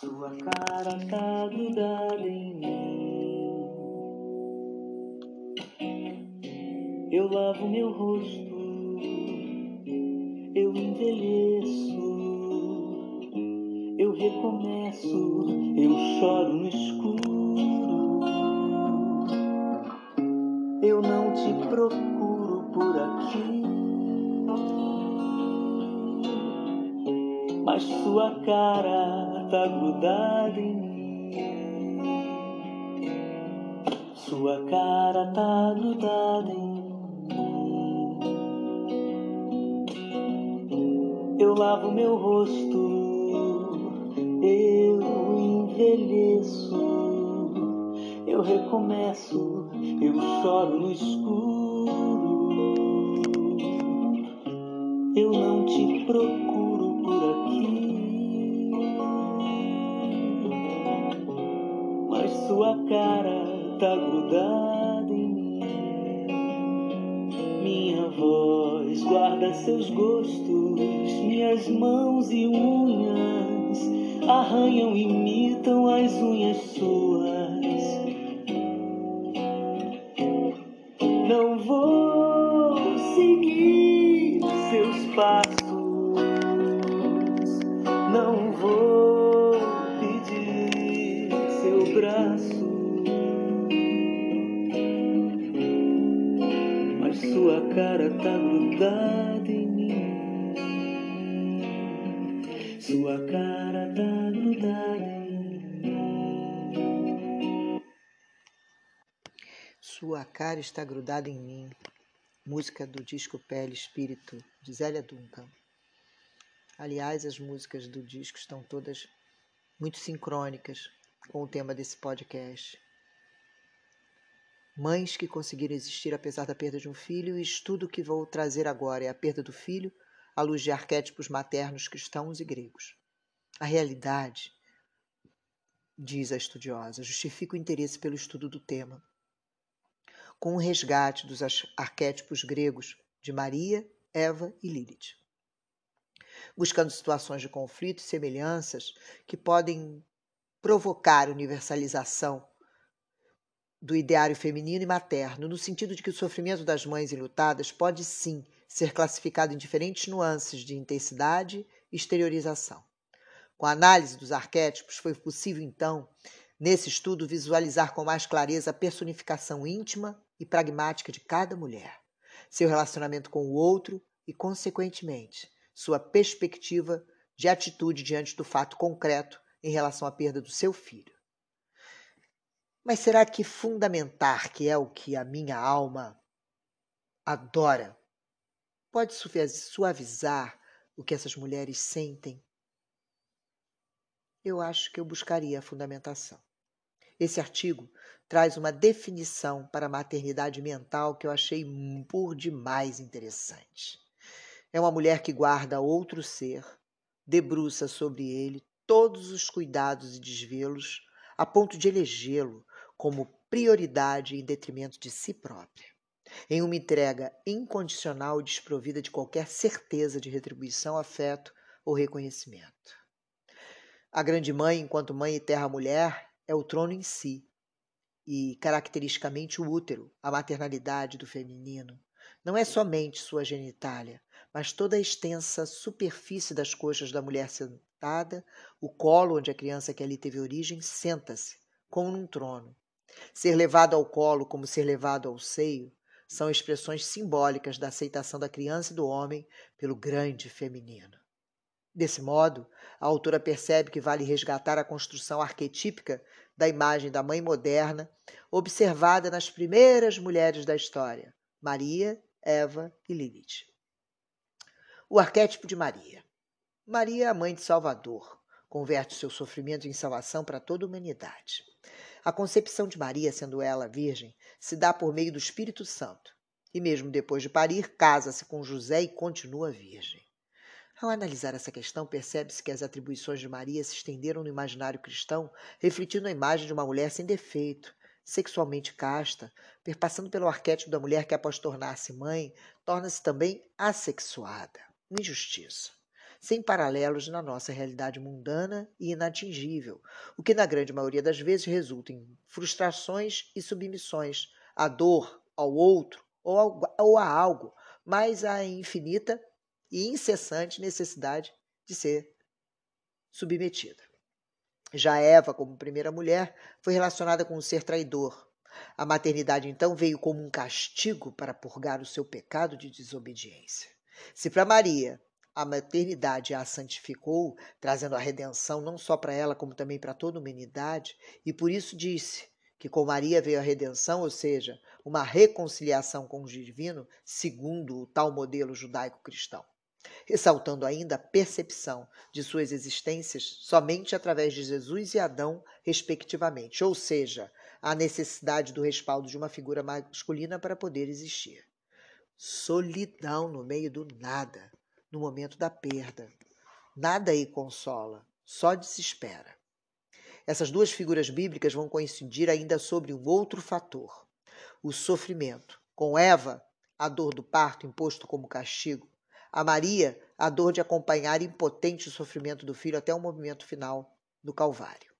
Sua cara tá grudada em mim. Eu lavo meu rosto, eu envelheço, eu recomeço, eu choro no escuro. Eu não te procuro por aqui. Sua cara tá grudada em mim. Sua cara tá grudada em mim. Eu lavo meu rosto, eu envelheço, eu recomeço, eu choro no escuro. Eu não te procuro sua cara tá grudada em mim. Minha voz guarda seus gostos, minhas mãos e unhas arranham e imitam as unhas suas. Não vou seguir seus passos, Sua cara está grudada em mim. Música do disco Pele Espírito, de Zélia Duncan. Aliás, as músicas do disco estão todas muito sincrônicas com o tema desse podcast. Mães que conseguiram existir apesar da perda de um filho, e estudo que vou trazer agora é a perda do filho à luz de arquétipos maternos cristãos e gregos. A realidade, diz a estudiosa, justifica o interesse pelo estudo do tema com o resgate dos arquétipos gregos de Maria, Eva e Lilith, buscando situações de conflito e semelhanças que podem provocar universalização do ideário feminino e materno, no sentido de que o sofrimento das mães enlutadas pode sim ser classificado em diferentes nuances de intensidade e exteriorização. Com a análise dos arquétipos, foi possível, então, nesse estudo, visualizar com mais clareza a personificação íntima e pragmática de cada mulher, seu relacionamento com o outro e, consequentemente, sua perspectiva de atitude diante do fato concreto em relação à perda do seu filho. Mas será que fundamentar, que é o que a minha alma adora, pode suavizar o que essas mulheres sentem? Eu acho que eu buscaria a fundamentação. Esse artigo traz uma definição para a maternidade mental que eu achei por demais interessante. É uma mulher que guarda outro ser, debruça sobre ele todos os cuidados e desvelos, a ponto de elegê-lo como prioridade em detrimento de si própria, em uma entrega incondicional e desprovida de qualquer certeza de retribuição, afeto ou reconhecimento. A grande mãe, enquanto mãe e terra-mulher, é o trono em si, e caracteristicamente o útero, a maternalidade do feminino. Não é somente sua genitália, mas toda a extensa superfície das coxas da mulher sentada, o colo onde a criança que ali teve origem senta-se, como num trono. Ser levado ao colo como ser levado ao seio são expressões simbólicas da aceitação da criança e do homem pelo grande feminino. Desse modo, a autora percebe que vale resgatar a construção arquetípica da imagem da mãe moderna, observada nas primeiras mulheres da história, Maria, Eva e Lilith. O arquétipo de Maria. Maria é a mãe de Salvador, converte seu sofrimento em salvação para toda a humanidade. A concepção de Maria, sendo ela virgem, se dá por meio do Espírito Santo, e mesmo depois de parir, casa-se com José e continua virgem. Ao analisar essa questão, percebe-se que as atribuições de Maria se estenderam no imaginário cristão, refletindo a imagem de uma mulher sem defeito, sexualmente casta, perpassando pelo arquétipo da mulher que, após tornar-se mãe, torna-se também assexuada. Injustiça. sem paralelos na nossa realidade mundana e inatingível, o que na grande maioria das vezes resulta em frustrações e submissões à dor, ao outro ou, a algo, mas à infinita e incessante necessidade de ser submetida. Já Eva, como primeira mulher, foi relacionada com um ser traidor. A maternidade, então, veio como um castigo para purgar o seu pecado de desobediência. Se para Maria a maternidade a santificou, trazendo a redenção não só para ela, como também para toda a humanidade, e por isso disse que com Maria veio a redenção, ou seja, uma reconciliação com o divino, segundo o tal modelo judaico-cristão ressaltando ainda a percepção de suas existências somente através de Jesus e Adão, respectivamente, ou seja, a necessidade do respaldo de uma figura masculina para poder existir. Solidão no meio do nada, no momento da perda. Nada aí consola, só desespera. Essas duas figuras bíblicas vão coincidir ainda sobre um outro fator: o sofrimento. Com Eva, a dor do parto imposto como castigo, a Maria a dor de acompanhar impotente o sofrimento do filho até o movimento final do Calvário.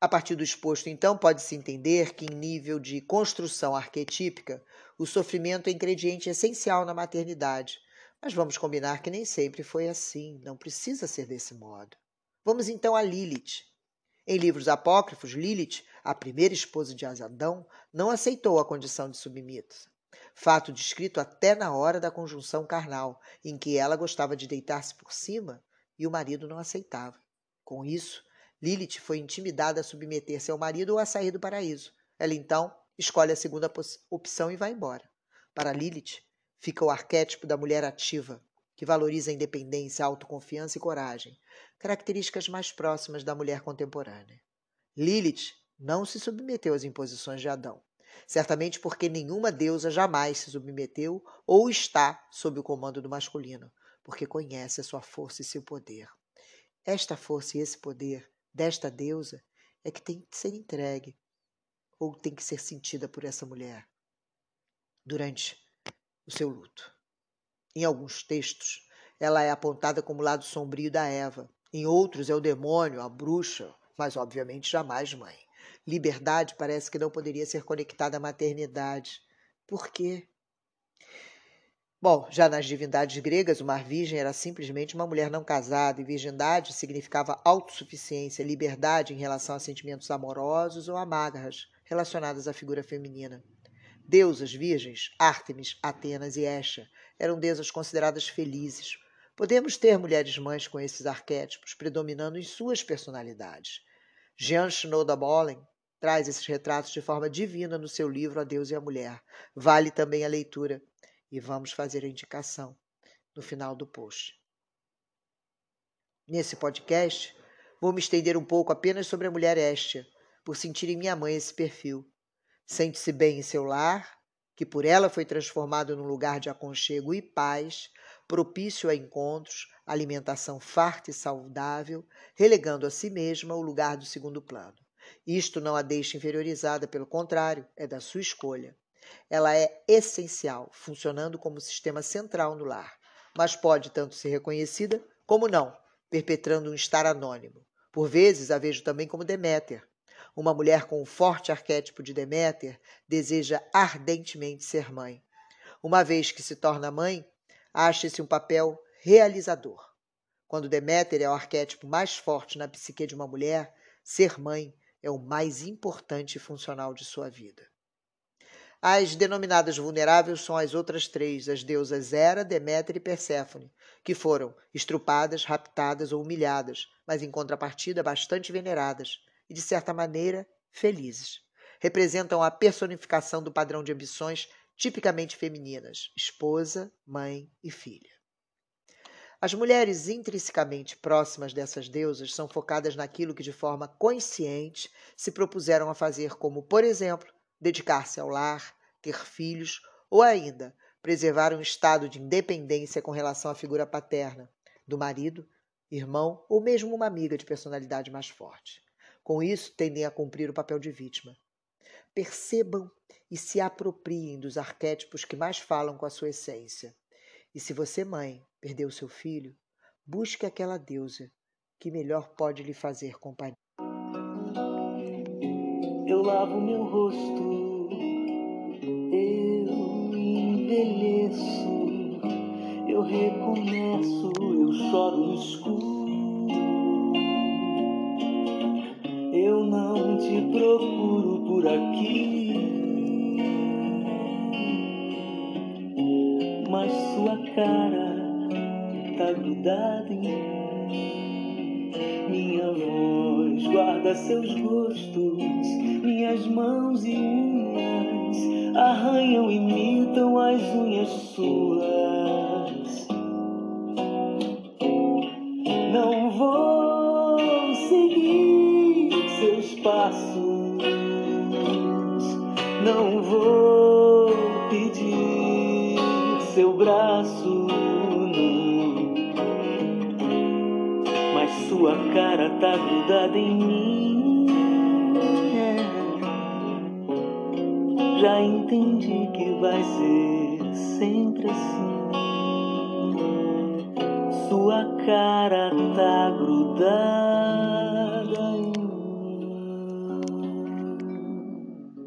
A partir do exposto, então, pode-se entender que, em nível de construção arquetípica, o sofrimento é ingrediente essencial na maternidade. Mas vamos combinar que nem sempre foi assim, não precisa ser desse modo. Vamos então a Lilith. Em livros apócrifos, Lilith, a primeira esposa de Adão, não aceitou a condição de submissa fato descrito até na hora da conjunção carnal, em que ela gostava de deitar-se por cima e o marido não aceitava. Com isso, Lilith foi intimidada a submeter-se ao marido ou a sair do paraíso. Ela então escolhe a segunda opção e vai embora. Para Lilith, fica o arquétipo da mulher ativa, que valoriza a independência, a autoconfiança e coragem, características mais próximas da mulher contemporânea. Lilith não se submeteu às imposições de Adão certamente porque nenhuma deusa jamais se submeteu ou está sob o comando do masculino, porque conhece a sua força e seu poder. Esta força e esse poder desta deusa é que tem que ser entregue ou tem que ser sentida por essa mulher durante o seu luto. Em alguns textos, ela é apontada como o lado sombrio da Eva. Em outros, é o demônio, a bruxa, mas obviamente jamais mãe. Liberdade parece que não poderia ser conectada à maternidade. Por quê? Bom, já nas divindades gregas, uma virgem era simplesmente uma mulher não casada, e virgindade significava autossuficiência, liberdade em relação a sentimentos amorosos ou amarras relacionados à figura feminina. Deusas virgens, Ártemis, Atenas e Esha, eram deusas consideradas felizes. Podemos ter mulheres mães com esses arquétipos predominando em suas personalidades. Jean Schnodabolen traz esses retratos de forma divina no seu livro A Deus e a Mulher. Vale também a leitura. E vamos fazer a indicação no final do post. Nesse podcast, vou me estender um pouco apenas sobre a mulher Estia, por sentir em minha mãe esse perfil. Sente-se bem em seu lar, que por ela foi transformado num lugar de aconchego e paz, propício a encontros, alimentação farta e saudável, relegando a si mesma o lugar do segundo plano. Isto não a deixa inferiorizada, pelo contrário, é da sua escolha. Ela é essencial, funcionando como sistema central no lar, mas pode tanto ser reconhecida como não, perpetrando um estar anônimo. Por vezes a vejo também como Deméter. Uma mulher com um forte arquétipo de Deméter deseja ardentemente ser mãe. Uma vez que se torna mãe, acha-se um papel realizador. Quando Deméter é o arquétipo mais forte na psique de uma mulher, ser mãe é o mais importante e funcional de sua vida. As denominadas vulneráveis são as outras três, as deusas Hera, Deméter e Perséfone, que foram estrupadas, raptadas ou humilhadas, mas em contrapartida bastante veneradas e, de certa maneira, felizes. Representam a personificação do padrão de ambições tipicamente femininas: esposa, mãe e filha. As mulheres intrinsecamente próximas dessas deusas são focadas naquilo que de forma consciente se propuseram a fazer, como, por exemplo, dedicar-se ao lar, ter filhos ou ainda preservar um estado de independência com relação à figura paterna, do marido, irmão ou mesmo uma amiga de personalidade mais forte. Com isso, tendem a cumprir o papel de vítima. Percebam e se apropriem dos arquétipos que mais falam com a sua essência. E se você, mãe, perdeu seu filho, Busque aquela deusa que melhor pode lhe fazer companhia. Eu lavo meu rosto, eu envelheço, eu recomeço, eu choro no escuro. Eu não te procuro por aqui, sua cara tá grudada em mim. Minha voz guarda seus gostos, minhas mãos e unhas arranham, imitam as unhas suas. Sua cara tá grudada em mim. Já entendi que vai ser sempre assim. Sua cara tá grudada